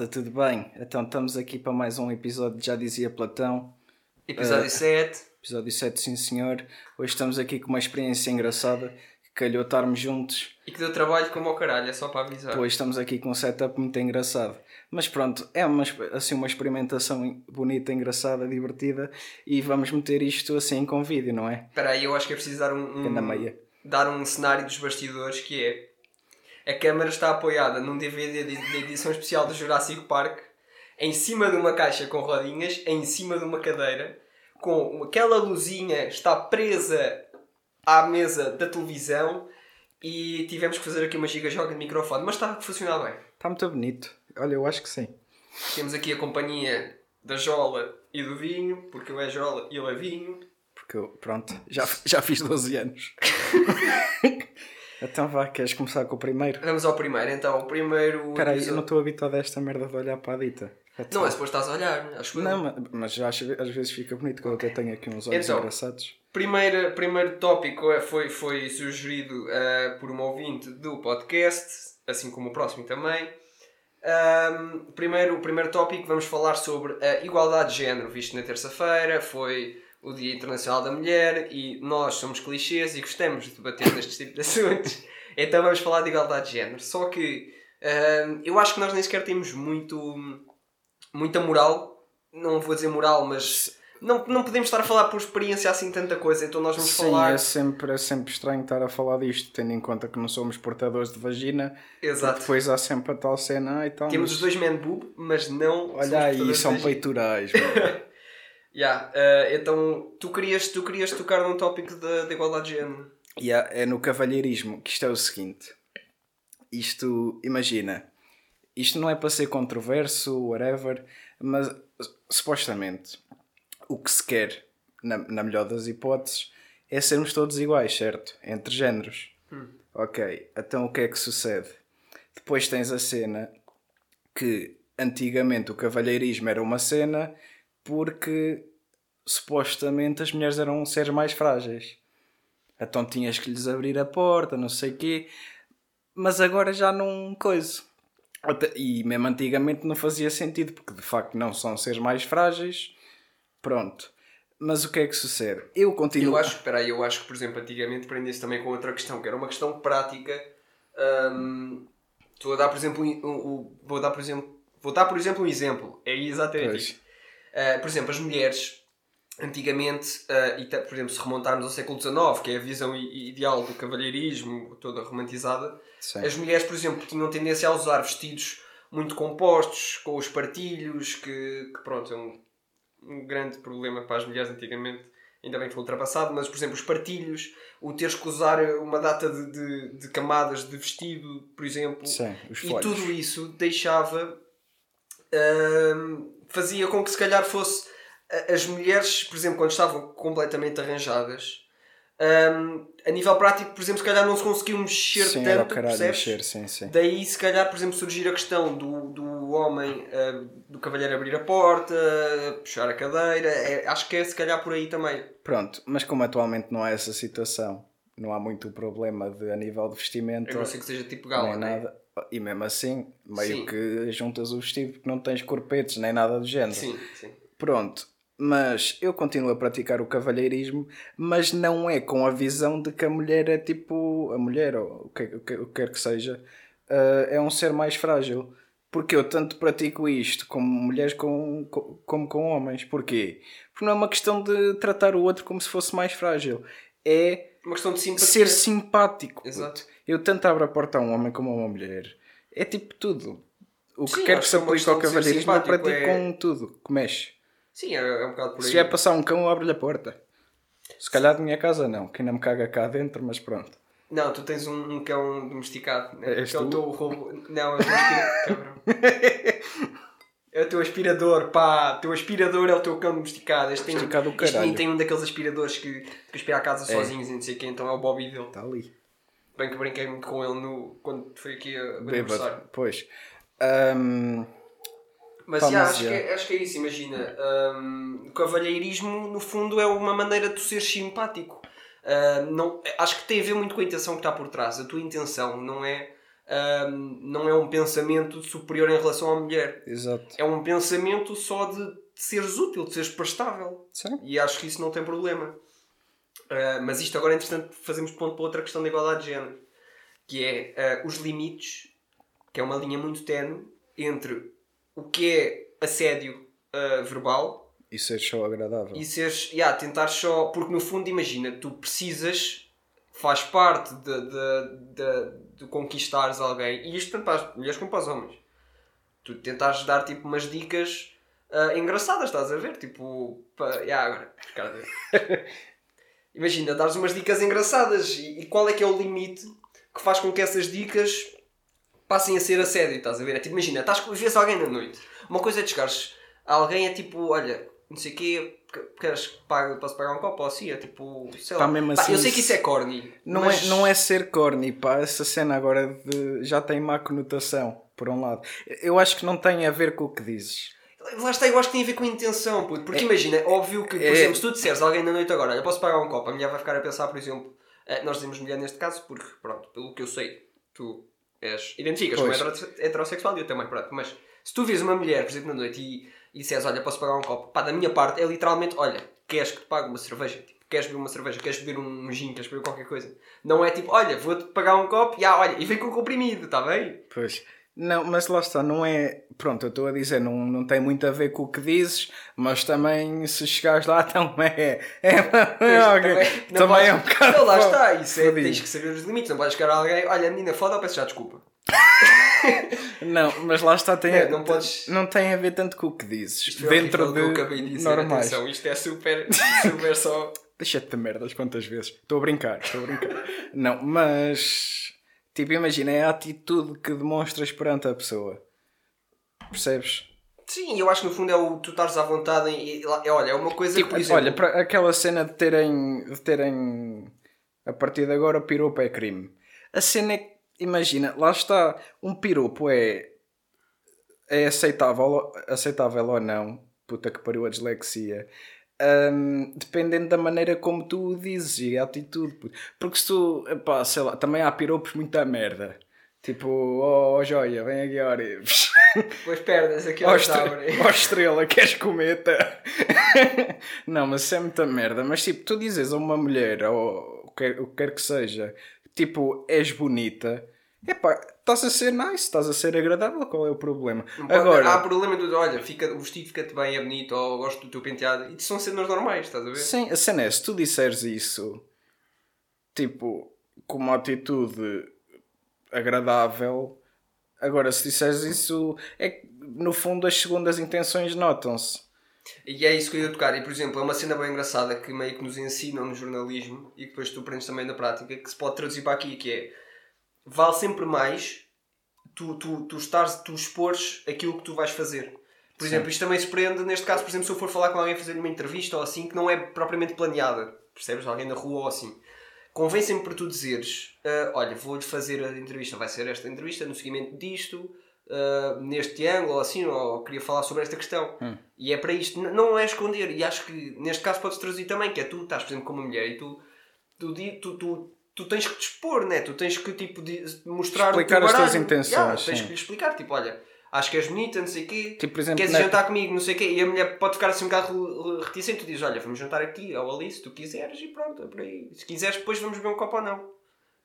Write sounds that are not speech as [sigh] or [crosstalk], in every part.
malta, tudo bem? Então estamos aqui para mais um episódio de Já Dizia Platão, Episódio Eh, 7. episódio 7, sim senhor. Hoje estamos aqui com uma experiência engraçada, que calhou estarmos juntos, E que deu trabalho como ao caralho, é só para avisar. pois estamos aqui com um setup muito engraçado. Mas pronto, é uma, assim, uma experimentação bonita, engraçada, divertida e vamos meter isto assim com vídeo, não é? Espera aí, eu acho que é preciso dar um, um- dar um cenário dos bastidores que é a câmara está apoiada num DVD de, de edição especial do Jurassic Park em cima de uma caixa com rodinhas, em cima de uma cadeira, com aquela luzinha está presa à mesa da televisão e tivemos que fazer aqui uma giga-joga de microfone, mas está a funcionar bem. Está muito bonito. Olha, eu acho que sim. Temos aqui a companhia da Jola e do Vinho, porque eu é Jola e ele é Vinho. Porque eu, pronto, já, já fiz 12 anos. [laughs] então vá, queres começar com o primeiro? Vamos ao primeiro, então. O primeiro. Espera aí, eu não estou habituado a esta merda de olhar para a dita. Não é suposto estás a olhar, acho eu. Não, ma- mas acho, às vezes fica bonito quando eu até tenho aqui uns olhos Então. engraçados. Primeiro, primeiro tópico é- foi, foi sugerido eh, por uma ouvinte do podcast, assim como o próximo também. Ahm, primeiro, o primeiro tópico, vamos falar sobre a igualdade de género, visto na terça-feira, foi o Dia Internacional da Mulher e nós somos clichês e gostamos de debater nestes tipos de [laughs] assuntos. Então vamos falar de igualdade de género. Só que ahm, eu acho que nós nem sequer temos muito, muita moral, não vou dizer moral, mas não, não podemos estar a falar por experiência assim tanta coisa, então nós vamos Sim, falar. é sempre, é sempre estranho estar a falar disto, tendo em conta que não somos portadores de vagina. Exato. Depois há sempre a tal cena. e tal, Temos mas- os dois man boob, mas não. Olha aí, são peitorais. [laughs] Yeah, eh, então, tu querias, tu querias tocar num tópico da da igualdade de género. Há- é no cavalheirismo que isto é o seguinte: isto, imagina, isto não é para ser controverso, whatever, mas supostamente o que se quer, na, na melhor das hipóteses, é sermos todos iguais, certo? Entre géneros. Ok, então o que é que sucede? Depois tens a cena que antigamente o cavalheirismo era uma cena porque supostamente as mulheres eram seres mais frágeis. Então tinhas que lhes abrir a porta, não sei o quê. Mas agora já não coisa. E mesmo antigamente não fazia sentido, porque de facto não são seres mais frágeis. Pronto. Mas o que é que sucede? Eu continuo. Eu acho, espera aí, eu acho que, por exemplo, antigamente prendia-se também com outra questão, que era uma questão prática. Hum, Estou a dar, por exemplo, um- um- vou dar, por exemplo, vou dar, por exemplo, um exemplo. É exatamente Pois. isto. Uh, por exemplo, as mulheres, antigamente, uh, e por exemplo, se remontarmos ao século XIX, que é a visão ideal do cavalheirismo, toda romantizada, Sim. as mulheres, por exemplo, tinham tendência a usar vestidos muito compostos, com os partilhos, que, que pronto, é um, um grande problema para as mulheres antigamente. Ainda bem que foi ultrapassado, mas, por exemplo, os partilhos, o teres que usar uma data de, de, de camadas de vestido, por exemplo, Sim, e tudo isso deixava. hum, fazia com que se calhar fosse. As mulheres, por exemplo, quando estavam completamente arranjadas, hum, a nível prático, por exemplo, se calhar não se conseguiam mexer sim, era o tanto, caralho percebes? mexer, sim, sim. Daí, se calhar, por exemplo, surgir a questão do, do homem, ah, do cavalheiro abrir a porta, puxar a cadeira. É- acho que é se calhar por aí também. Pronto, mas como atualmente não há essa situação, não há muito problema de, a nível de vestimento. Eu não sei que seja tipo gala, né? nada. E mesmo assim, meio Sim. que juntas o vestido porque não tens corpetes nem nada do género. Sim, sim. Pronto, mas eu continuo a praticar o cavalheirismo, mas não é com a visão de que a mulher é tipo. A mulher, ou o que, o que, o que quer que seja, ah, é um ser mais frágil. Porque eu tanto pratico isto como mulheres com, com- como com homens. Porquê? Porque não é uma questão de tratar o outro como se fosse mais frágil. É Uma questão de simpatia. ser simpático. Exato. Eu tanto abro a porta a um homem como a uma mulher. É tipo tudo. O que Sim, quer que se é aplique ao cavalheirismo, eu pratico é- com tudo. Que mexe. Sim, é, é um bocado por aí. Se vier passar um cão, eu abro-lhe a porta. Se calhar de minha casa não, que ainda me caga cá dentro, mas pronto. Não, tu tens um, um cão domesticado, que é o teu roubo. Não, é o aspirador. É o teu aspirador, pá. O teu aspirador é o teu cão domesticado. Este tem, Domesticado o este tem um daqueles aspiradores que, que aspira a casa É. sozinhos e não sei o quê, então é o Bobby dele. Está ali. Bem que brinquei muito com ele no, quando foi aqui a- aniversário. Pois. Ahm, Mas, Pá, já, mas acho, já. Que é, acho que é isso, imagina. hum, o cavalheirismo, no fundo, é uma maneira de ser simpático. Ah, não, acho que tem a ver muito com a intenção que está por trás. A tua intenção não é, não é um pensamento superior em relação à mulher. Exato. É um pensamento só de, de seres útil, de seres prestável. Sim. E acho que isso não tem problema. Ah, mas isto agora é interessante fazermos ponto para outra questão da igualdade de género. Que é ah, os limites, que é uma linha muito tenue entre o que é assédio ah, verbal E ser só agradável. e seres, yeah, tentar só. Porque no fundo, imagina, tu precisas, faz parte de, de, de, de conquistares alguém, e isto tanto para as mulheres como para os homens. Tu tentares dar tipo umas dicas engraçadas, estás a ver? Tipo, pa, yeah, agora, [laughs] imagina, dares umas dicas engraçadas e, e qual é que é o limite que faz com que essas dicas passem a ser assédio, estás a ver? É tipo, imagina, estás com vês alguém na noite. Uma coisa é de chegares a alguém, é tipo, olha, não sei o quê, que- queres que pague, posso pagar um copo ou assim? É tipo, sei lá. Pá, mesmo Pá, assim, eu sei que isso é corny. Não, mas- é, não é ser corny, pá. Essa cena agora de, já tem má conotação, por um lado. Eu acho que não tem a ver com o que dizes. Lá está, eu acho que tem a ver com a intenção, puto. Porque imagina, é óbvio que, por É- exemplo, se tu disseres a alguém na noite agora, olha, posso pagar um copo, a mulher vai ficar a pensar, por exemplo, eh, nós dizemos mulher neste caso, porque, pronto, pelo que eu sei, tu és, identificas como Pois. hetero- heterossexual e eu também, pronto. Mas se tu vês uma mulher, por exemplo, na noite e, e disseres, olha, posso pagar um copo, pá, da minha parte é literalmente, olha, queres que te pague uma cerveja? Tipo, queres beber uma cerveja? Queres beber um gin? Queres beber qualquer coisa? Não é tipo, olha, vou-te pagar um copo e, ah, olha, e vem com comprimido, está bem? Pois. Não, mas lá está, não é. Pronto, eu estou a dizer, não, não tem muito a ver com o que dizes, mas também se chegares lá [laughs] também é. É, Também, também, não é um bocado. Não, lá está, isso é, tens que saber os limites, não podes chegar a alguém, olha, menina, foda, eu peço já desculpa. [laughs] Não, mas lá está, tem, É, não podes- não tem a ver tanto com o que dizes. Isto foi dentro que de eu acabei de dizer, normais. atenção, isto é super, [laughs] super só... Deixa-te de merdas quantas vezes. Estou a brincar, estou a brincar. não, mas. Tipo, imagina, é a atitude que demonstras perante a pessoa. Percebes? Sim, eu acho que no fundo é o tu estares à vontade e é, olha, é uma coisa que, Tipo, por exemplo... olha, para aquela cena de terem, de terem. A partir de agora, piropo é crime. A cena é que, imagina, lá está. Um piropo é. É aceitável, aceitável ou não. Puta que pariu a dislexia. Hum, dependendo da maneira como tu o dizes e a atitude. puto. Porque se tu. Epá, sei lá, também há piropos muita merda. Tipo, oh, oh joia, vem aqui, olha. [laughs] Depois perdas aqui ao estre... ó estrela, queres cometa? [laughs] não, mas isso é muita merda. Mas tipo, tu dizes a uma mulher, ou o que, o que quer que seja, tipo, és bonita, epá, estás a ser nice, estás a ser agradável, qual é o problema? Agora, Há problema de, olha, fica, o vestido fica-te bem, é bonito, ou gosto do teu penteado, e são cenas normais, estás a ver? sim, a cena é, se tu disseres isso, tipo, com uma atitude agradável, agora se disseres isso, é que no fundo as segundas intenções notam-se. E é isso que eu ia tocar. E, por exemplo, é uma cena bem engraçada que meio que nos ensinam no jornalismo e que depois tu aprendes também na prática, que se pode traduzir para aqui, que é vale sempre mais tu, tu, tu, estares, tu expores aquilo que tu vais fazer. Por exemplo, isto também se prende, neste caso, por exemplo, se eu for falar com alguém fazer uma entrevista ou assim, que não é propriamente planeada, percebes? Alguém na rua ou assim. Convém sempre para tu dizeres: "Ah, Olha, vou-lhe fazer a entrevista, vai ser esta entrevista no seguimento disto, ah, neste ângulo ou assim, ou queria falar sobre esta questão. E é para isto, N- não é esconder. E acho que neste caso podes traduzir também: que é tu estás, por exemplo, como mulher e tu, tu, tu, tu, tu tens que te expor, né? tu tens que tipo, di- mostrar Explicar as tuas intenções, Yeah, tens sim. que lhe explicar: tipo, olha. Acho que és bonita, não sei o quê. Tipo, por exemplo, Queres na- jantar comigo, não sei o quê. E a mulher pode ficar assim um bocado re- reticente. Tu dizes, olha, vamos jantar aqui ou ali, se tu quiseres, e pronto, é por aí. Se quiseres, depois vamos beber um copo ou não.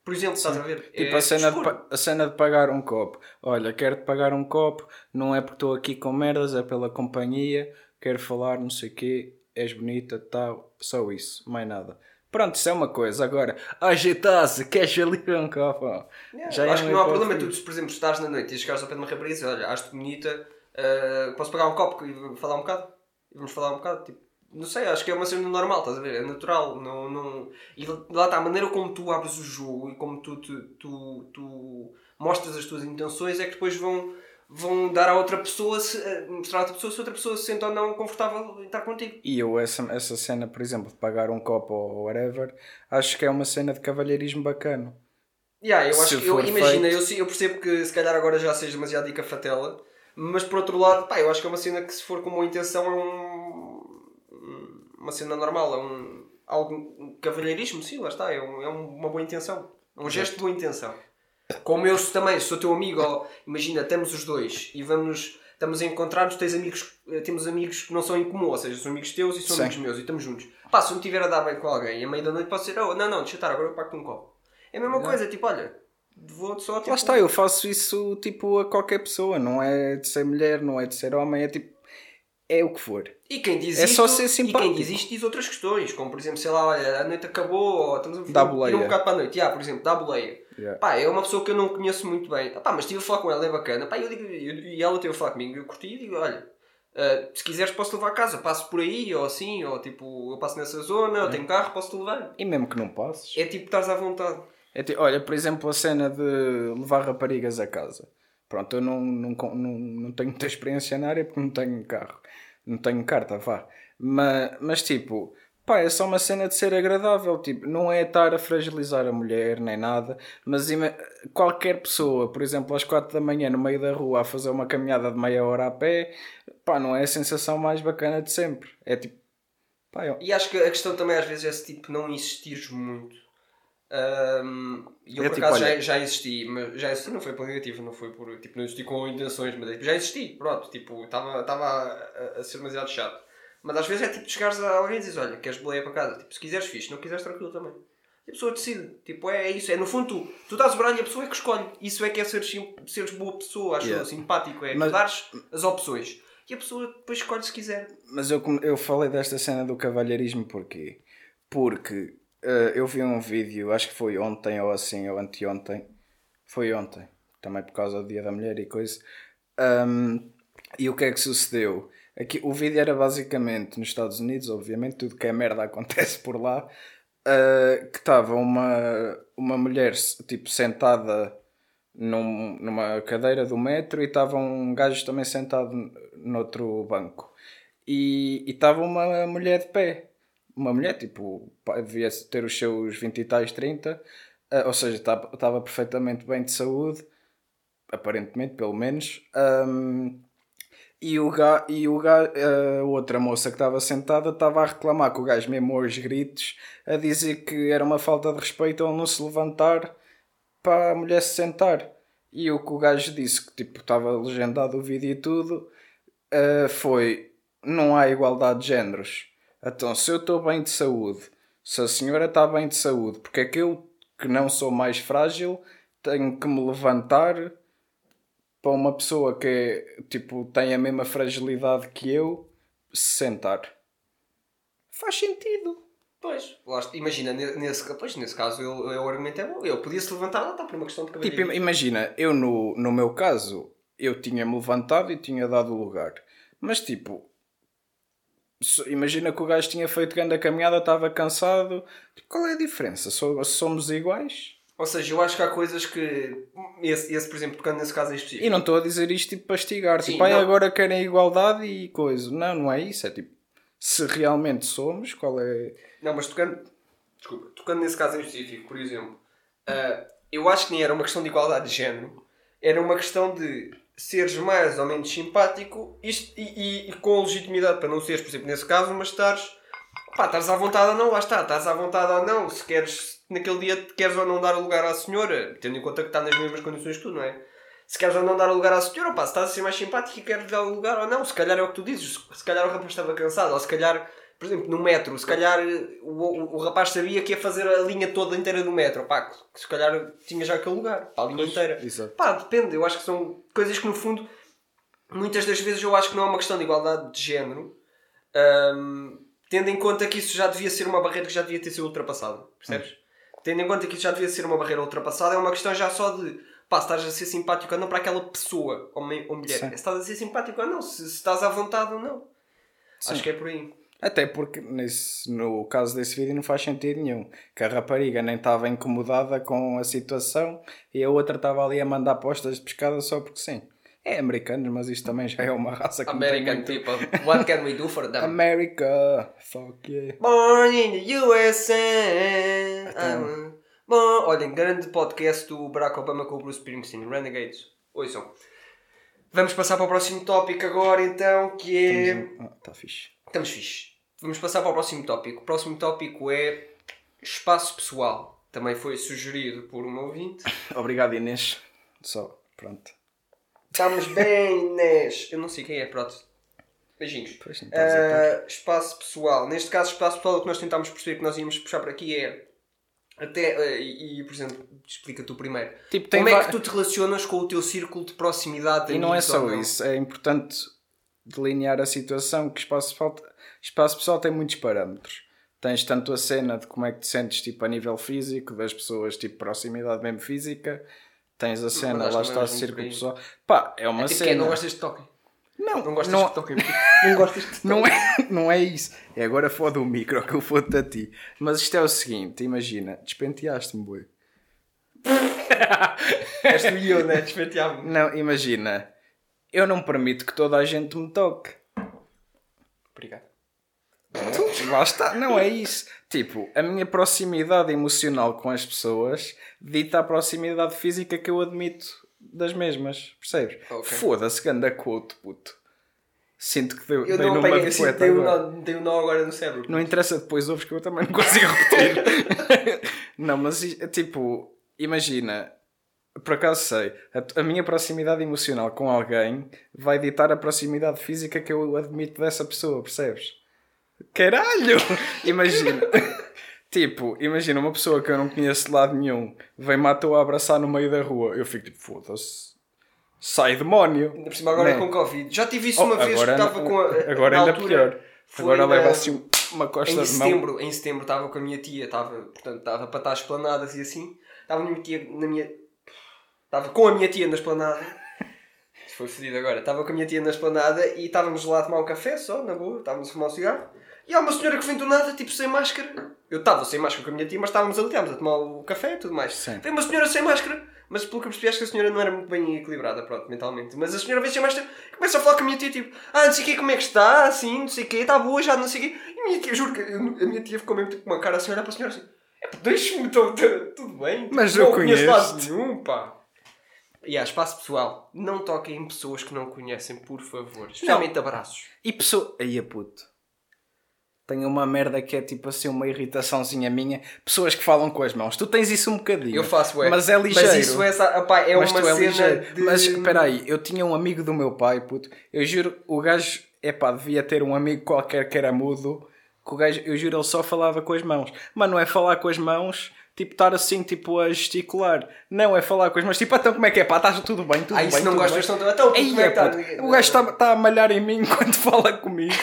Por exemplo, estás a ver? Tipo É a, cena de, a cena de pagar um copo. Olha, quero-te pagar um copo, não é porque estou aqui com merdas, é pela companhia, quero falar, não sei o quê, és bonita, tal, só isso, mais nada. Pronto, isso é uma coisa. Agora, agitar-se, queres ali um copo? Yeah, Já eu é acho que não há problema. Tu, se, por exemplo, estás na noite e chegares ao pé de uma rapariga e dizes, olha, acho-te bonita, ah, posso pagar um copo e falar um bocado? E vamos falar um bocado, tipo... Não sei, acho que é uma cena normal, estás a ver? É natural. Não, não... E lá está, a maneira como tu abres o jogo e como tu, tu, tu, tu mostras as tuas intenções é que depois vão, vão dar à outra pessoa, se, eh, mostrar à outra pessoa se a outra pessoa se sente ou não confortável em estar contigo. E eu, essa, essa cena, por exemplo, de pagar um copo ou whatever, acho que é uma cena de cavalheirismo bacana. Yeah, eu Se acho que, eu, imagina, feito- eu, eu percebo que se calhar agora já seja demasiado dica fatela, Mas por outro lado, pá, eu acho que é uma cena que se for com boa intenção é um, uma cena normal, é um, algo, um cavalheirismo, sim, lá está, é, um- é um- uma boa intenção. É um gesto de boa intenção. Como eu também sou teu amigo, ou, imagina, estamos os dois e vamos, estamos a encontrar-nos, tens amigos, eh, temos amigos que não são em comum, ou seja, são amigos teus e são Sim. amigos meus e estamos juntos. Pá, se eu me tiver a dar bem com alguém e a meio da noite posso dizer, oh, não, não, deixa estar, agora eu pago-te um copo. É a mesma coisa, tipo, olha, vou só tipo. Lá está, eu faço isso tipo a qualquer pessoa, não é de ser mulher, não é de ser homem, é tipo. É o que for. E quem diz É isto, só ser E simpático. quem diz isto diz outras questões, como por exemplo, sei lá, olha, a noite acabou, ou estamos a Dá boleia. um bocado para a noite. Yeah, por exemplo, dá boleia. Yeah. Pá, é uma pessoa que eu não conheço muito bem. Pá, mas estive a falar com ela, é bacana. Pá, eu digo, eu- e ela teve a falar comigo, eu curti e digo, olha, ah, se quiseres posso levar a casa, passo por aí, ou assim, ou tipo, eu passo nessa zona, eu tenho carro, posso-te levar. E mesmo que não passes. É tipo, estás à vontade. É olha, por exemplo, a cena de levar raparigas a casa. Pronto, eu não, não, não, não tenho muita experiência na área porque não tenho carro. Não tenho carta, vá. Mas, mas tipo, pá, é só uma cena de ser agradável. Tipo, não é estar a fragilizar a mulher nem nada. Mas qualquer pessoa, por exemplo, às 4 da manhã no meio da rua a fazer uma caminhada de meia hora a pé, pá, não é a sensação mais bacana de sempre. É tipo, pá, eu- E acho que a questão também às vezes é esse tipo, não insistires muito. E eu É por tipo, acaso olha- já, já insisti, mas já insisti não foi por negativo, não foi por tipo, não insisti com intenções, mas é, tipo, já insisti, pronto, tipo, estava estava a, a ser demasiado chato. Mas às vezes é tipo chegares a alguém e dizes, olha, queres boleia para casa? Tipo, se quiseres fixe, se não quiseres tranquilo também. E a pessoa decide, tipo, é, é isso, é no fundo tu, tu estás o baralho e a pessoa é que escolhe. Isso é que é seres, seres boa pessoa, acho Yeah. simpático, é Mas- dares as opções. E a pessoa depois escolhe se quiser. Mas eu, eu falei desta cena do cavalheirismo porquê? Porque eh, eu vi um vídeo, acho que foi ontem ou assim, ou anteontem. Foi ontem, também por causa do Dia da Mulher e coisa. Ahm, e o que é que sucedeu? Aqui, o vídeo era basicamente nos Estados Unidos, obviamente, tudo que é merda [laughs] acontece por lá. ah, que estava uma, uma mulher tipo sentada num- numa cadeira do metro e estava um gajo também sentado noutro banco. E estava uma mulher de pé. Uma mulher, tipo, devia ter os seus 20 e tais, 30, ah, ou seja, estava perfeitamente bem de saúde, aparentemente, pelo menos. Ahm, e o ga, e o ga, a outra moça que estava sentada estava a reclamar com o gajo mesmo aos gritos, a dizer que era uma falta de respeito ele não se levantar para a mulher se sentar. E o que o gajo disse, que tipo estava legendado o vídeo e tudo, eh, foi: não há igualdade de géneros. Então, se eu estou bem de saúde, se a senhora está bem de saúde, porque é que eu, que não sou mais frágil, tenho que me levantar para uma pessoa que tipo, tem a mesma fragilidade que eu se sentar? Faz sentido. Pois, imagina, ne- nesse, pois, nesse caso eu, eu, o argumento é bom. Eu podia se levantar, lá está, por uma questão de Tipo, cavalheirismo. im- imagina, eu no, no meu caso, eu tinha-me levantado e tinha dado o lugar. Mas tipo, se- imagina que o gajo tinha feito grande caminhada, estava cansado. Tipo, qual é a diferença? So- somos iguais? Ou seja, eu acho que há coisas que. Esse, esse por exemplo, tocando nesse caso em específico. E não estou a dizer isto tipo para estigar. Sim, tipo, não. agora querem igualdade e coisa. Não, não é isso. É tipo, se realmente somos, qual é. Não, mas tocando. Desculpa, tocando nesse caso em específico, por exemplo, ah, eu acho que nem era uma questão de igualdade de género, era uma questão de seres mais ou menos simpático isto, e, e- e com legitimidade para não seres, por exemplo, nesse caso, mas estares. Pá, estás à vontade ou não, lá está, estás à vontade ou não, se queres, naquele dia queres ou não dar o lugar à senhora, tendo em conta que está nas mesmas condições que tu, não é? Se queres ou não dar o lugar à senhora, pá, se estás a ser mais simpático e queres dar o lugar ou não, se calhar é o que tu dizes, se calhar o rapaz estava cansado, ou se calhar, por exemplo, no metro, se calhar o, o, o rapaz sabia que ia fazer a linha toda inteira do metro, pá, que se calhar tinha já aquele lugar, para a linha inteira. exato. Pá, depende, eu acho que são coisas que no fundo, muitas das vezes eu acho que não é uma questão de igualdade de género, hum, tendo em conta que isso já devia ser uma barreira que já devia ter sido ultrapassada, percebes? Tendo em conta que isso já devia ser uma barreira ultrapassada, é uma questão já só de pá, se estás a ser simpático ou não para aquela pessoa, homem ou mulher. Sim. Se estás a ser simpático ou não, se, se estás à vontade ou não. Sim. Acho que é por aí. Até porque nesse, no caso desse vídeo não faz sentido nenhum. Que a rapariga nem estava incomodada com a situação e a outra estava ali a mandar postas de pescada só porque sim. É americanos, mas isto também já é uma raça que American muito- people, what can we do for them? America, fuck yeah. Born in the USA. Então. I'm Bom, olhem, grande podcast do Barack Obama com o Bruce Springsteen, Renegades. Ouçam. Vamos passar para o próximo tópico agora, então, que é. Ah, tá fixe. Estamos fixe. Vamos passar para o próximo tópico. O próximo tópico é espaço pessoal. Também foi sugerido por um ouvinte. [laughs] Obrigado, Inês. Só, pronto. Estamos bem, Inês. Eu não sei quem é, pronto. Beijinhos. Pois não par. Ah, espaço pessoal. Neste caso, espaço pessoal, o que nós tentámos perceber que nós íamos puxar por aqui é. Até, ah, e, e, por exemplo, explica tu primeiro. Tipo, tem Como é que tu te relacionas com o teu círculo de proximidade? de E não é só isso, é importante delinear a situação que espaço pessoal, espaço pessoal tem muitos parâmetros. Tens tanto a cena de como é que te sentes tipo, a nível físico, das pessoas, tipo proximidade mesmo física. Tens a cena, lá está círculo por aí. pessoal. Pá, é uma É tipo, cena. que é, não gostas de toquem. Não, Não gostas não, de toquem. Não gostas de não é, [laughs] não é isso. É agora foda o micro que eu fodo a ti. Mas isto é o seguinte, imagina, despenteaste-me, boi. [laughs] És tu e eu, né? Despenteámos. Não, imagina, eu não permito que toda a gente me toque. Obrigado. Tu, [laughs] lá está, não é isso. Tipo, a minha proximidade emocional com as pessoas dita a proximidade física que eu admito das mesmas, percebes? Ok. Foda-se, ganda quote, puto. Sinto que deu, Eu dei não numa apanhei bicicleta dei um nó- dei um nó agora no cérebro. Não interessa depois ouves que eu também não consigo repetir. [laughs] não, mas tipo, imagina, por acaso sei, a, a minha proximidade emocional com alguém vai ditar a proximidade física que eu admito dessa pessoa, percebes? Caralho! [laughs] Imagina. Tipo, imagina uma pessoa que eu não conheço de lado nenhum vem-me à toa a abraçar no meio da rua. Eu fico tipo, foda-se. Sai demónio. Ainda por cima agora Não. com Covid. Já tive isso Oh, uma vez que estava com a. Agora ainda altura, pior. foi Agora na- leva assim uma costa Em de mão. setembro, em setembro estava com a minha tia, estava, portanto, estava para estar esplanadas e assim. Estava na minha tia, na minha. Estava com a minha tia na esplanada. Foi fedido agora. Estava com a minha tia na esplanada e estávamos lá a tomar um café só, na boa, estávamos a fumar um cigarro. E há uma senhora que vem do nada, tipo sem máscara. Eu estava sem máscara com a minha tia, mas estávamos ali, estávamos a tomar o café e tudo mais. Sim. Vem uma senhora sem máscara, mas pelo que eu percebi, acho que a senhora não era muito bem equilibrada, pronto, mentalmente. Mas a senhora vem sem máscara e começa a falar com a minha tia, tipo, ah, não sei o quê, como é que está, assim, não sei o quê, está boa já, não sei o quê. E a minha tia, juro que a minha tia ficou mesmo tipo, com uma cara assim, olhar para a senhora assim, é deixa-me, tô- tudo bem. Mas não eu conheço lado nenhum, pá. E há espaço pessoal, não toquem em pessoas que não conhecem, por favor. Especialmente abraços. E pessoa. Aí, puto. Tenho uma merda que é tipo assim, uma irritaçãozinha minha. Pessoas que falam com as mãos. Tu tens isso um bocadinho. Eu faço, é. Mas é ligeiro. Mas isso é, opá, é Mas uma tu é cena ligeiro. de... Mas espera aí, eu tinha um amigo do meu pai, puto. Eu juro, o gajo, epá, devia ter um amigo qualquer que era mudo. Que o gajo, eu juro, ele só falava com as mãos. Mas não é falar com as mãos, tipo, estar assim, tipo, a gesticular. Não, é falar com as mãos. Tipo, então como é que é? Pá, estás tudo bem, tudo Ah, bem. isso não tudo gostas. Então, Ei, como é que é, está? puto, o gajo está tá a malhar em mim [laughs] quando fala comigo.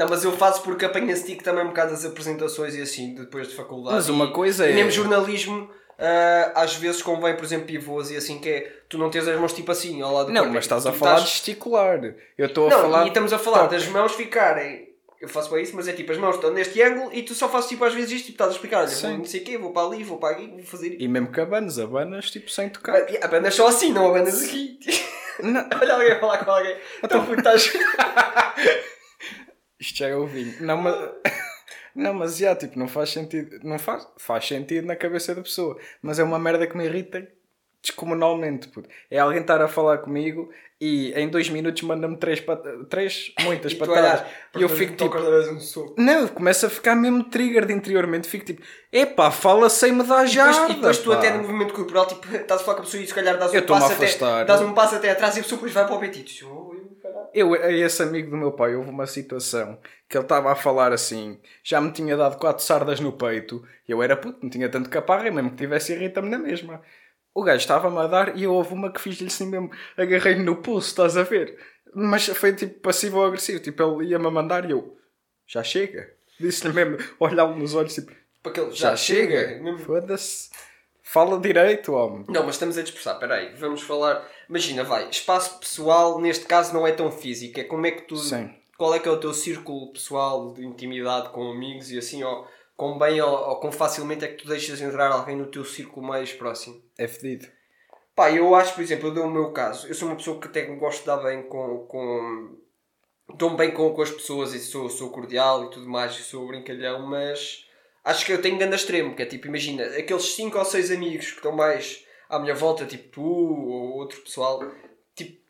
Não, mas eu faço porque apanho esse tique também um bocado das apresentações e assim, depois de faculdade. Mas uma coisa e é- mesmo jornalismo, ah, às vezes convém, por exemplo, pivôs e assim, que é, tu não tens as mãos tipo assim, ao lado do Não, corpo, mas estás tu a falar de estás- gesticular. Eu estou a Não, falar. e estamos a falar toque. das mãos ficarem... Eu faço bem isso, mas é tipo, as mãos estão neste ângulo e tu só fazes tipo às vezes isto, tipo, estás a explicar, olha, Sim. vou não sei o quê, vou para ali, vou para aqui, vou fazer. E mesmo que abanas, abanas, tipo, sem tocar. A banda só assim, não a banda aqui. Não, [laughs] Olha alguém a falar com alguém. Então, puto, estás... [laughs] Isto já é o vinho. Não, mas. [laughs] Não, mas já, tipo, não faz sentido. Não faz, faz sentido na cabeça da pessoa. Mas é uma merda que me irrita descomunalmente. Puto. É alguém estar a falar comigo e em dois minutos manda-me três, pat... três muitas E patadas. E eu fico tipo. um. Não, começa a ficar mesmo triggered interiormente. Fico tipo, epá, fala sem me dar E já. depois, e depois tu até no movimento corporal, tipo, estás a falar com a pessoa e se calhar dás um, passo a até, afastar. dás um passo até atrás e a pessoa depois vai para o e tu, oh, eu, a esse amigo do meu pai, houve uma situação que ele estava a falar assim, já me tinha dado quatro sardas no peito, e eu era puto, não tinha tanto caparra, e mesmo que tivesse irrita-me na mesma. O gajo estava-me a dar e eu houve uma que fiz-lhe assim mesmo, agarrei-lhe no pulso, estás a ver? Mas foi tipo passivo ou agressivo, tipo ele ia-me a mandar e eu, já chega. Disse-lhe mesmo, olhá-lo nos olhos, tipo, Para aquele, já, chega. Foda-se. Fala direito, homem. Não, mas estamos a dispersar, peraí, vamos falar. Imagina, vai, espaço pessoal, neste caso não é tão físico, é como é que tu. Sim. Qual é que é o teu círculo pessoal de intimidade com amigos e assim, ó, com bem ou, ou com facilmente é que tu deixas entrar alguém no teu círculo mais próximo? É fedido. Pá, eu acho, por exemplo, eu dou o meu caso. Eu sou uma pessoa que até gosto de dar bem com. com... Dou-me bem com, com as pessoas e sou, sou cordial e tudo mais, e sou brincalhão, mas acho que eu tenho grande extremo, que é tipo, imagina, aqueles 5 ou 6 amigos que estão mais à minha volta, tipo tu ou outro pessoal, tipo,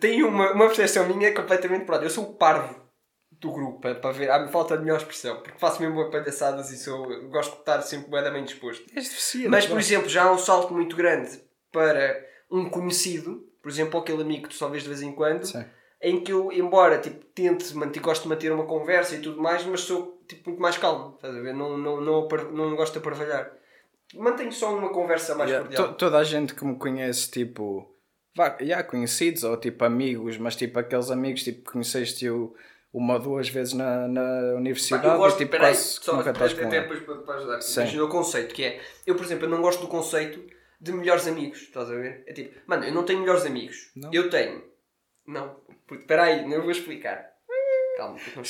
Tenho uma, uma percepção minha completamente. Pronto, eu sou o parvo do grupo, para, para ver. Há falta de melhor expressão, porque faço mesmo palhaçadas e sou, gosto de estar sempre bem, disposto. Deficiente. Mas, por exemplo, já há um salto muito grande para um conhecido, por exemplo, aquele amigo que tu só vês de vez em quando, Sim. Em que eu, embora tipo, tente manter, gosto de manter uma conversa e tudo mais, mas sou tipo, muito mais calmo, estás a ver? Não, não, não, não gosto de aparvalhar. Mantenho só uma conversa mais Yeah, cordial. to- toda a gente que me conhece, tipo, vá, já conhecidos ou tipo amigos, mas tipo aqueles amigos tipo, que conheceste o uma ou duas vezes na, na universidade eu gosto, e tipo peraí, quase só, nunca estás com até depois para, para ajudar. Imagina o conceito que é, eu por exemplo, eu não gosto do conceito de melhores amigos, estás a ver? É tipo, mano, eu não tenho melhores amigos. Não? Eu tenho. Não, puto, espera aí, não vou explicar. Calma, não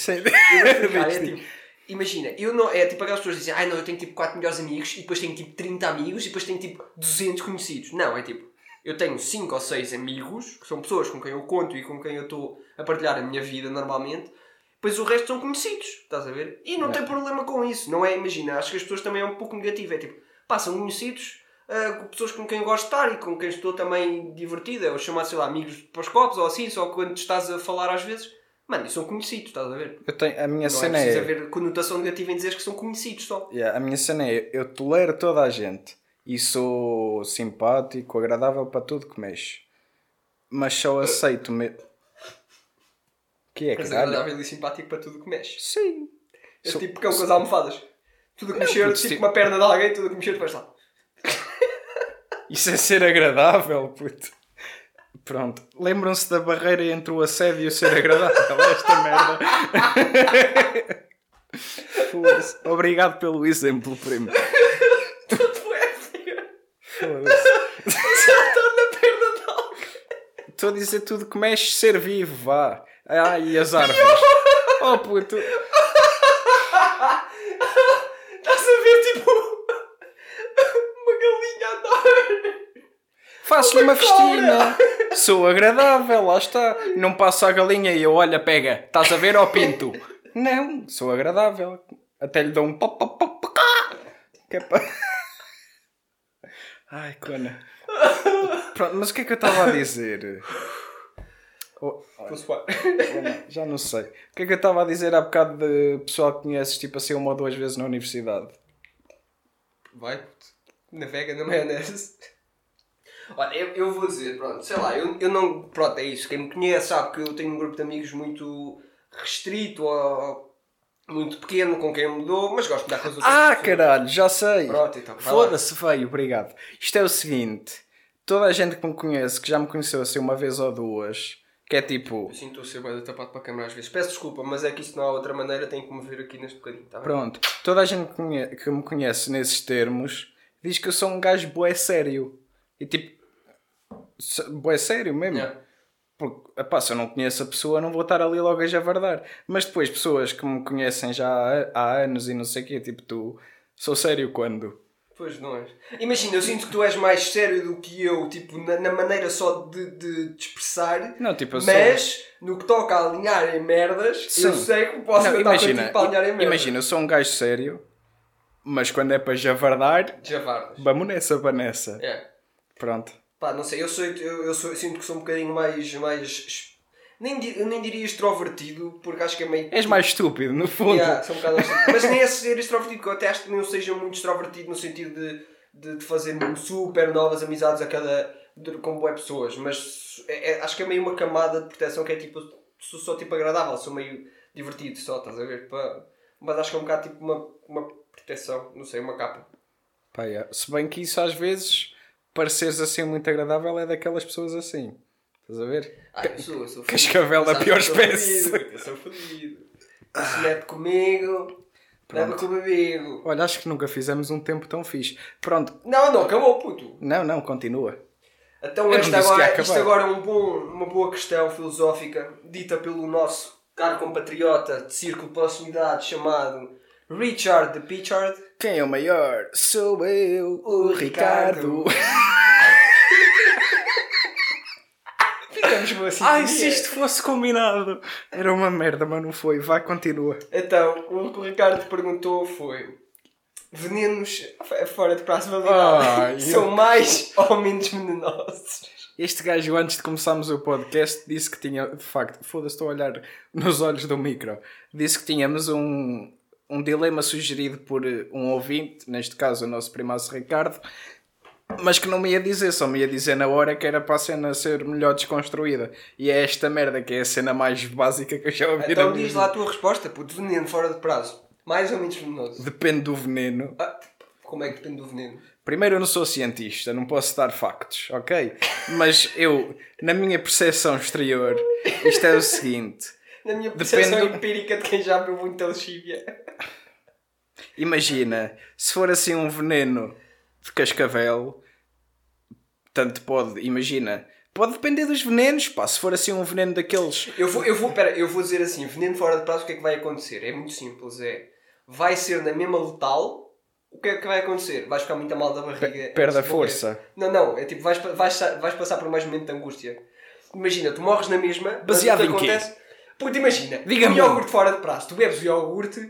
Eu vou explicar, é [laughs] tipo, imagina, eu não, é tipo aquelas pessoas que dizem, ai não, eu tenho tipo 4 melhores amigos e depois tenho tipo 30 amigos e depois tenho tipo 200 conhecidos. Não, é tipo, eu tenho 5 ou 6 amigos, que são pessoas com quem eu conto e com quem eu estou a partilhar a minha vida normalmente, depois o resto são conhecidos, estás a ver? E não tem problema com isso, não é? Imagina, acho que as pessoas também é um pouco negativo, é tipo, pá, são conhecidos. Ah, com pessoas com quem gosto de estar e com quem estou também divertida, ou chamar, sei lá, amigos para os copos ou assim, só quando estás a falar às vezes, mano, e são conhecidos, estás a ver? Eu tenho, a minha Não é cena preciso é, haver conotação negativa em dizer que são conhecidos só. Yeah, a minha cena é eu tolero toda a gente e sou simpático, agradável para tudo que mexe. Mas só aceito me... que é, És caralho? agradável e simpático para tudo que mexe. Sim. É Sou- tipo cão com as almofadas. Tudo que mexer, tipo tipo- uma perna de alguém, tudo que mexer depois lá. Isso é ser agradável, puto. Pronto. Lembram-se da barreira entre o assédio e o ser agradável? Esta merda. Foda-se. Obrigado pelo exemplo, primo. Tudo é. Foda-se. Na perna de alguém. Estou a dizer tudo que mexe ser vivo, vá. Ah, e as árvores. Oh, puto. Estás a ver tipo. uma galinha a andar. Faço-lhe uma festina. Sou agradável, lá está. Não passo a galinha e eu, olha, pega. Estás a ver ao pinto? Não, sou agradável. Até lhe dou um pop, pop, pop, pop. Que é pa- Ai, cona. Pronto, mas o que é que eu estava a dizer? Oh, já não sei. O que é que eu estava a dizer há bocado de pessoal que conheces, tipo assim, uma ou duas vezes na universidade? Vai. Navega na maionese. Olha, eu, eu vou dizer, pronto, sei lá, eu, eu não. Pronto, é isso. Quem me conhece sabe que eu tenho um grupo de amigos muito restrito ou muito pequeno com quem eu me dou, mas gosto de dar com as outras Ah, pessoas. caralho, já sei. Pronto, então. Foda-se, veio, obrigado. Isto é o seguinte: toda a gente que me conhece, que já me conheceu assim uma vez ou duas, que é tipo, Eu sinto a ser bem tapado para a câmera às vezes. Peço desculpa, mas é que isto não há outra maneira, tenho que me ver aqui neste bocadinho, tá pronto, toda a gente que, me conhece nesses termos diz que eu sou um gajo bué sério. E tipo, bué sério mesmo. Yeah. Porque, epá, se eu não conheço a pessoa, não vou estar ali logo a javardar. Mas depois, pessoas que me conhecem já há, há anos e não sei o quê, tipo tu, sou sério quando? Pois não és. Imagina, eu sinto que tu és mais sério do que eu, tipo, na, na maneira só de, de, de expressar. Não, tipo, eu sou- Mas, no que toca a alinhar em merdas, eu Sim. sei que posso Não, imagina, para alinhar em merdas. imagina, eu sou um gajo sério, mas quando é para javardar, Javardas. vamos nessa, vanessa. É. Pronto. Pá, não sei, eu, sou, eu, eu, sou, eu sinto que sou um bocadinho mais. mais nem, nem diria extrovertido, porque acho que é meio. És mais estúpido, no fundo. Yeah, sou um bocado. Mas nem é ser extrovertido, que eu até acho que não seja muito extrovertido no sentido de, de, de fazer super novas amizades a cada. De, com boas pessoas, mas é- é- acho que é meio uma camada de proteção que é tipo. Sou só tipo agradável, sou meio divertido só, estás a ver? Pá, mas acho que é um bocado tipo uma, uma proteção, não sei, uma capa. Pá, yeah. Se bem que isso às vezes, pareceres assim muito agradável, é daquelas pessoas assim. Estás a ver? Ah, eu sou, eu sou Cascavel da pior espécie. fodido, Eu sou fodido. Se mete comigo, leva Pronto. comigo. Olha, acho que nunca fizemos um tempo tão fixe. Pronto. Não, não, acabou, puto. Não, não, continua. Então ia agora, isto agora é um bom, uma boa questão filosófica dita pelo nosso caro compatriota de círculo de proximidade chamado Richard Pichard. Quem é o maior? Sou eu, o, O Ricardo. [laughs] Ficamos boa assim. Ai, se isto fosse combinado. Era uma merda, mas não foi. Vai, continua. Então, o que o Ricardo perguntou foi venenos fora de prazo Ah, validade eu- são mais [laughs] ou menos venenosos. Este gajo, antes de começarmos o podcast, disse que tinha, de facto, foda-se, estou a olhar nos olhos do micro, disse que tínhamos um, um dilema sugerido por eh, um ouvinte, neste caso o nosso primaço Ricardo, mas que não me ia dizer, só me ia dizer na hora que era para a cena ser melhor desconstruída. E é esta merda que é a cena mais básica que eu já ouvi Então diz lá a tua resposta, puto, veneno fora de prazo. Mais ou menos venenoso. Depende do veneno. Ah, como é que depende do veneno? Primeiro, eu não sou cientista, não posso dar factos, ok? Mas eu, na minha percepção exterior, isto é o seguinte: Na minha Depende percepção do- empírica de quem já bebeu muita lexívia. imagina, se for assim um veneno de cascavel, tanto pode, imagina, pode depender dos venenos, pá, se for assim um veneno daqueles. Eu vou, eu vou, pera, eu vou dizer assim, veneno fora de prazo, o que é que vai acontecer? É muito simples, é... Vai ser na mesma letal, o que é que vai acontecer? Vais ficar muito mal da barriga. Pe- perde a morrer. força. Não, não, é tipo, vais, vais, vais passar por mais momento de angústia. Imagina, tu morres na mesma, Baseado que em quê? Puta, imagina, Diga-me iogurte fora de prazo, tu bebes o iogurte,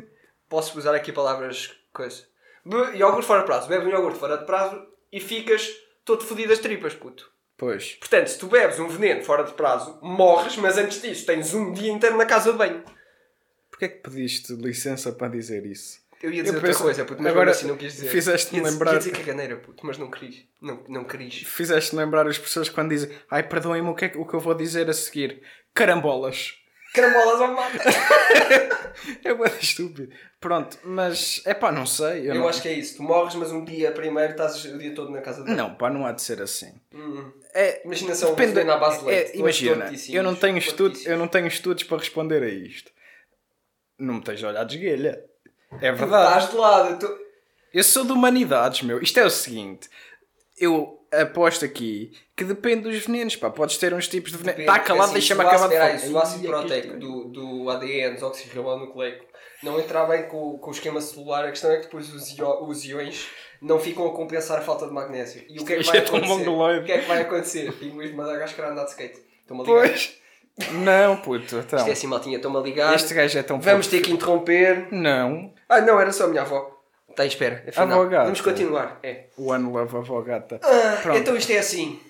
posso usar aqui palavras, coisa, Be- iogurte fora de prazo, bebes um iogurte fora de prazo e ficas todo fodido das tripas, puto. Pois. Portanto, se tu bebes um veneno fora de prazo, morres, mas antes disso tens um dia inteiro na casa de banho. Porquê é que pediste licença para dizer isso? Eu ia dizer Eu outra penso- coisa, puto, mas agora assim não quis dizer. fizeste-me lembrar- Ia dizer caganeira, puto, mas não queris. Não, não queris. Fizeste lembrar as pessoas quando dizem ai, perdoem-me, o que, é que, o que eu vou dizer a seguir? Carambolas. Carambolas ao mato. [laughs] É bué estúpido. Pronto, mas é pá, não sei. Eu, Eu não... acho que é isso. Tu morres, mas um dia primeiro estás o dia todo na casa de banho. Não, pá, não há de ser assim. Hum. É, Imagina um depende- à base de é, leite. imagina, Tortíssimos, eu não, tenho estudo, tortíssimos. eu não tenho estudos para responder a isto. Não me tens olhar de esguelha. É verdade. Estás de lado. Tu... Eu sou de humanidades, meu. Isto é o seguinte. Eu aposto aqui que depende dos venenos, pá. Podes ter uns tipos de veneno. Está calado, Assim, deixa-me acabar de falar. Se o ácido é proteico do, do ADN, desoxirribonucleico, não entrar bem com, com o esquema celular, a questão é que depois os, io- os iões não ficam a compensar a falta de magnésio. E o que é que Isto vai é tão acontecer? O que é que vai acontecer? Pinguins de Madagascar andar de skate. Estou-me a ligar. Pois. Não, puto. Então, Isto é assim, maltinha, estou-me a ligar. este gajo é tão Vamos ter que interromper. Não. Ah, não, era só a minha avó. Está em espera. Afinal. Avó gata. Vamos continuar. É. One love avó gata. Ah, Pronto. então isto é assim.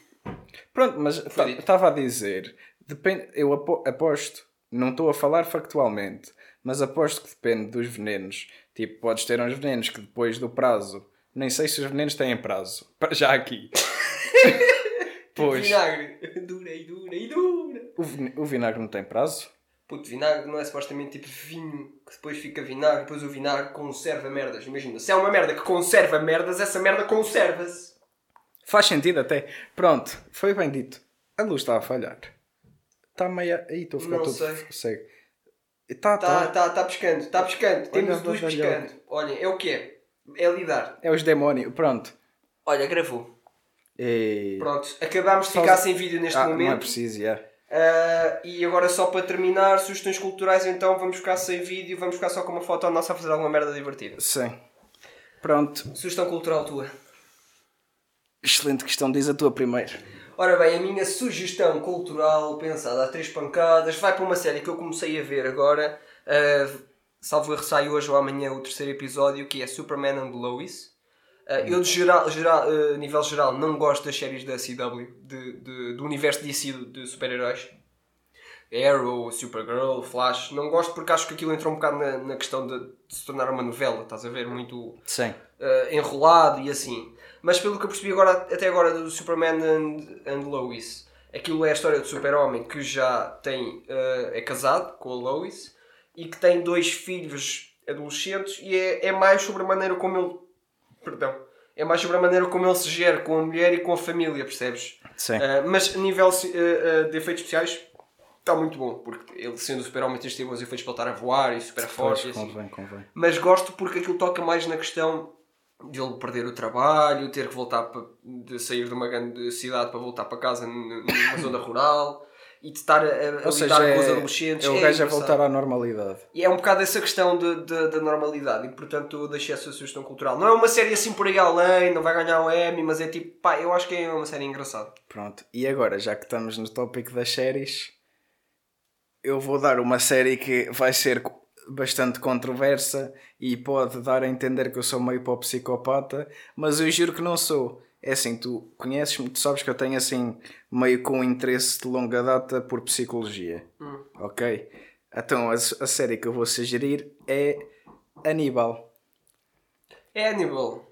Pronto, mas dito. estava a dizer, depende, eu apo- aposto, não estou a falar factualmente, mas aposto que depende dos venenos. Tipo, podes ter uns venenos que depois do prazo, nem sei se os venenos têm prazo, [laughs] para já aqui. [laughs] pois, Vinagre. Dura e dura e dura. o, vin- o vinagre não tem prazo? Puto, vinagre não é supostamente tipo vinho que depois fica vinagre, depois o vinagre conserva merdas. Imagina, se é uma merda que conserva merdas, essa merda conserva-se. Faz sentido até. Pronto, foi bem dito. A luz está a falhar. Está meia. Aí estou a ficar Não todo sei. cego. Está, Tá, está. tá, tá pescando, tá pescando. Temos luz olha. pescando. Olhem, é o que é? É lidar. É os demónios. Pronto. Olha, gravou. E... Pronto, acabámos de ficar sem vídeo neste Ah, não é momento. preciso, já. Ah, e agora só para terminar, sugestões culturais então, vamos ficar sem vídeo, vamos ficar só com uma foto nossa a fazer alguma merda divertida. Sim. Pronto. Sugestão cultural tua. Excelente questão, diz a tua primeiro. Ora bem, a minha sugestão cultural pensada a três pancadas vai para uma série que eu comecei a ver agora. Uh, salvo erro, sai hoje ou amanhã o terceiro episódio, que é Superman and Lois. Uh, eu, de geral, geral, uh, nível geral, não gosto das séries da CW, de, de- do universo DC de, de super-heróis. Arrow, Supergirl, Flash. Não gosto porque acho que aquilo entrou um bocado na, na questão de, de se tornar uma novela, estás a ver? Muito eh, enrolado e assim. Mas pelo que eu percebi agora, até agora do Superman and, and Lois, aquilo é a história do super-homem que já tem, eh, é casado com a Lois e que tem dois filhos adolescentes e é, é mais sobre a maneira como ele. Perdão. É mais sobre a maneira como ele se gera com a mulher e com a família, percebes? Sim. Eh, mas a nível eh, de efeitos especiais está muito bom, porque ele sendo super-homem tem bons efeitos para estar a voar e super forte e Pois, assim convém, convém. mas gosto porque aquilo toca mais na questão de ele perder o trabalho, ter que voltar pa- de sair de uma grande cidade para voltar para casa numa zona rural e de estar a, a- lidar seja, com os é, adolescentes. é o gajo a voltar à normalidade. E é um bocado essa questão da normalidade e portanto deixei essa sugestão cultural. Não é uma série assim por aí além, não vai ganhar um Emmy, mas é tipo, pá, eu acho que é uma série engraçada. Pronto. E agora, já que estamos no tópico das séries, eu vou dar uma série que vai ser bastante controversa e pode dar a entender que eu sou meio para o psicopata, mas eu juro que não sou. É assim, tu conheces-me, tu sabes que eu tenho assim meio com um interesse de longa data por psicologia. Ok? Então a, a série que eu vou sugerir é Aníbal. É Hannibal.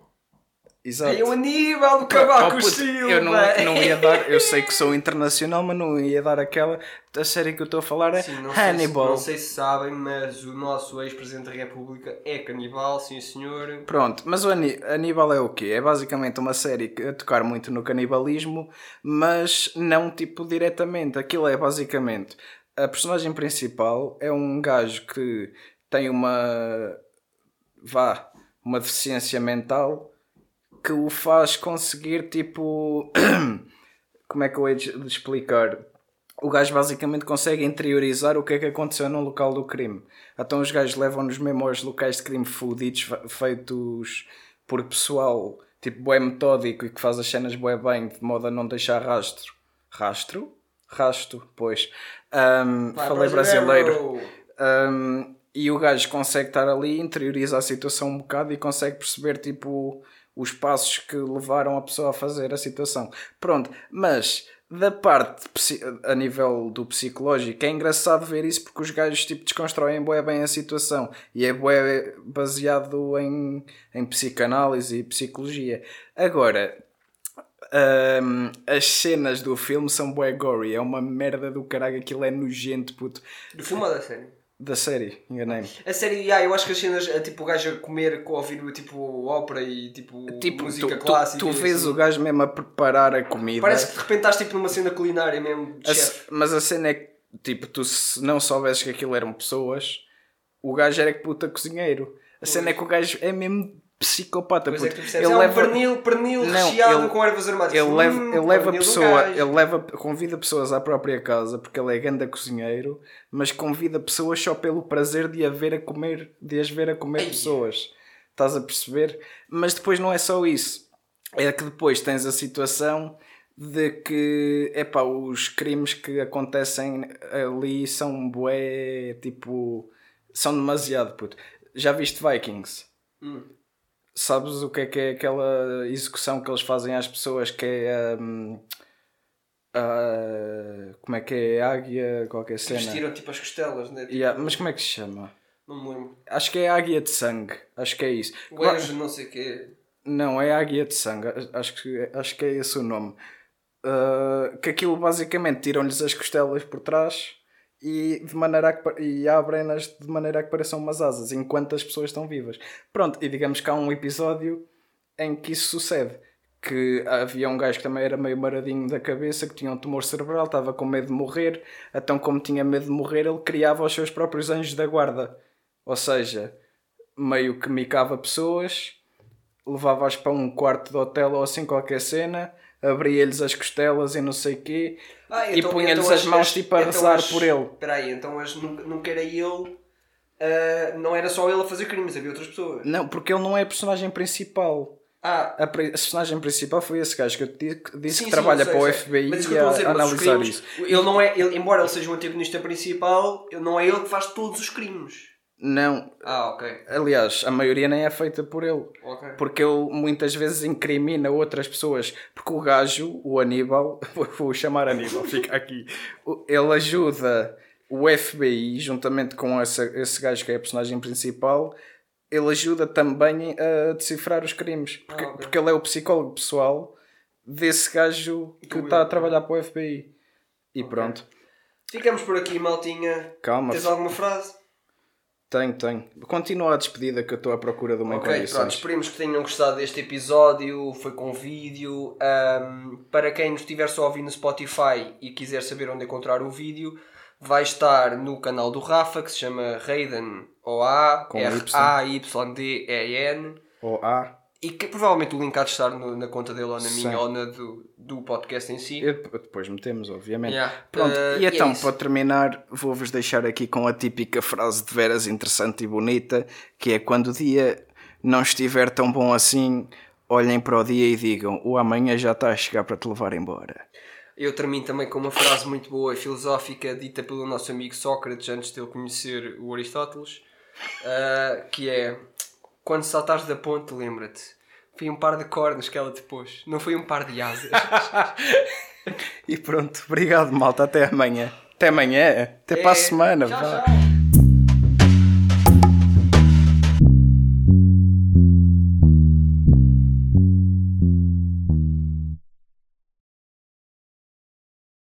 Exato. É o Aníbal do Cavaco Silva. eu não, não ia dar, eu sei que sou [laughs] internacional, mas não ia dar aquela. A série que eu estou a falar é Sim, não, sei se, Hannibal. não sei se sabem, mas o nosso ex-presidente da República é canibal, sim senhor. Pronto, mas o Aníbal é o quê? É basicamente uma série que a tocar muito no canibalismo, mas não tipo diretamente. Aquilo é basicamente a personagem principal é um gajo que tem uma vá, uma deficiência mental que o faz conseguir tipo [clears throat] como é que eu hei de explicar? O gajo basicamente consegue interiorizar o que é que aconteceu no local do crime. Então os gajos levam-nos mesmo aos locais de crime fudidos fe- feitos por pessoal tipo bué metódico e que faz as cenas bué bem de modo a não deixar rastro. Rastro? Rasto, pois. Vai, falei brasileiro. Um, e o gajo consegue estar ali, interioriza a situação um bocado e consegue perceber tipo os passos que levaram a pessoa a fazer a situação. Pronto, mas da parte a nível do psicológico é engraçado ver isso porque os gajos tipo desconstroem bué bem a situação e é bué baseado em, em psicanálise e psicologia. Agora, um, as cenas do filme são bué gory, é uma merda do caralho, aquilo é nojento, puto. Do filme ou da série? Da série, enganei-me. A série, ah, eu acho que as cenas, é tipo o gajo a comer com ouvir tipo ópera e tipo, Tipo, música tu, tu, clássica. tu e vês assim. o gajo mesmo a preparar a comida. Parece que de repente estás tipo numa cena culinária mesmo A mas a cena é que, tipo, tu se não soubesses que aquilo eram pessoas, o gajo era que puta cozinheiro. A cena é que o gajo é mesmo psicopata. Depois é que tu percebes, é um pernil, pernil Não, recheado ele- com ervas aromáticas. Ele leva, Hum, ele leva pessoa, ele leva, convida pessoas à própria casa porque ele é ganda cozinheiro, mas convida pessoas só pelo prazer de a ver a comer, de as ver a comer Ei. pessoas. Estás a perceber? Mas depois não é só isso. É que depois tens a situação de que epá, os crimes que acontecem ali são bué, tipo, são demasiado puto. Já viste Vikings? Hum. Sabes o que é que é aquela execução que eles fazem às pessoas que é hum, a- como é que é águia, qualquer cena. Eles tiram tipo as costelas, né? Tipo, Yeah, mas como é que se chama? Não me lembro. Acho que é águia de sangue. Acho que é isso. O anjo, não sei o quê. Não, é águia de sangue. Acho que, acho que é esse o nome. Uh, que aquilo basicamente tiram-lhes as costelas por trás e, de maneira que, e abrem-nas de maneira que pareçam umas asas enquanto as pessoas estão vivas. Pronto, e digamos que há um episódio em que isso sucede. Que havia um gajo que também era meio maradinho da cabeça, que tinha um tumor cerebral, estava com medo de morrer. Então, como tinha medo de morrer, ele criava os seus próprios anjos da guarda. Ou seja, meio que micava pessoas levava-as para um quarto de hotel ou assim qualquer cena, abria-lhes as costelas e não sei quê, Ah, e punha-lhes as mãos tipo a rezar por ele. Espera aí, então as, nunca, nunca era ele. ah, não era só ele a fazer crimes, havia outras pessoas. Não, porque ele não é a personagem principal. Ah, A, a personagem principal foi esse gajo que eu te disse, sim, que sim, trabalha sei, para o. FBI Mas que a, dizer, a analisar crimes, isso. Ele não é, ele, embora ele seja o antagonista principal, ele não é ele que faz todos os crimes. Não, Ah, ok. aliás, a maioria nem é feita por ele. Ok. Porque ele muitas vezes incrimina outras pessoas. Porque o gajo, o Aníbal, [laughs] vou chamar Aníbal, [laughs] fica aqui. Ele ajuda o FBI, juntamente com esse, esse gajo que é a personagem principal, ele ajuda também a decifrar os crimes. Porque, Ah, ok. porque ele é o psicólogo pessoal desse gajo que está a trabalhar para o FBI. E pronto. Ficamos por aqui, maltinha. Calma, Tens alguma frase? Tenho, tenho. Continua a despedida que eu estou à procura de uma Ok, pronto, esperemos que tenham gostado deste episódio. Foi com vídeo. Ahm, para quem nos estiver só a ouvir no Spotify e quiser saber onde encontrar o vídeo, vai estar no canal do Rafa que se chama Raiden OA, Y. R-A-Y-D-E-N. Ou A. E que provavelmente o link há de estar no- na conta dele ou na Sim. minha ou na do, do podcast em si. E depois metemos, obviamente. Yeah. Pronto, Uh, e é então, isso. para terminar, vou-vos deixar aqui com a típica frase de veras interessante e bonita, que é quando o dia não estiver tão bom assim, olhem para o dia e digam, o amanhã já está a chegar para te levar embora. Eu termino também com uma frase muito boa e filosófica dita pelo nosso amigo Sócrates antes de ele conhecer o Aristóteles. uh, que é quando saltares da ponte, lembra-te. Foi um par de cornos que ela te pôs, não foi um par de asas. [laughs] E pronto, obrigado malta, até amanhã. Até amanhã, até para a É, semana. tchau.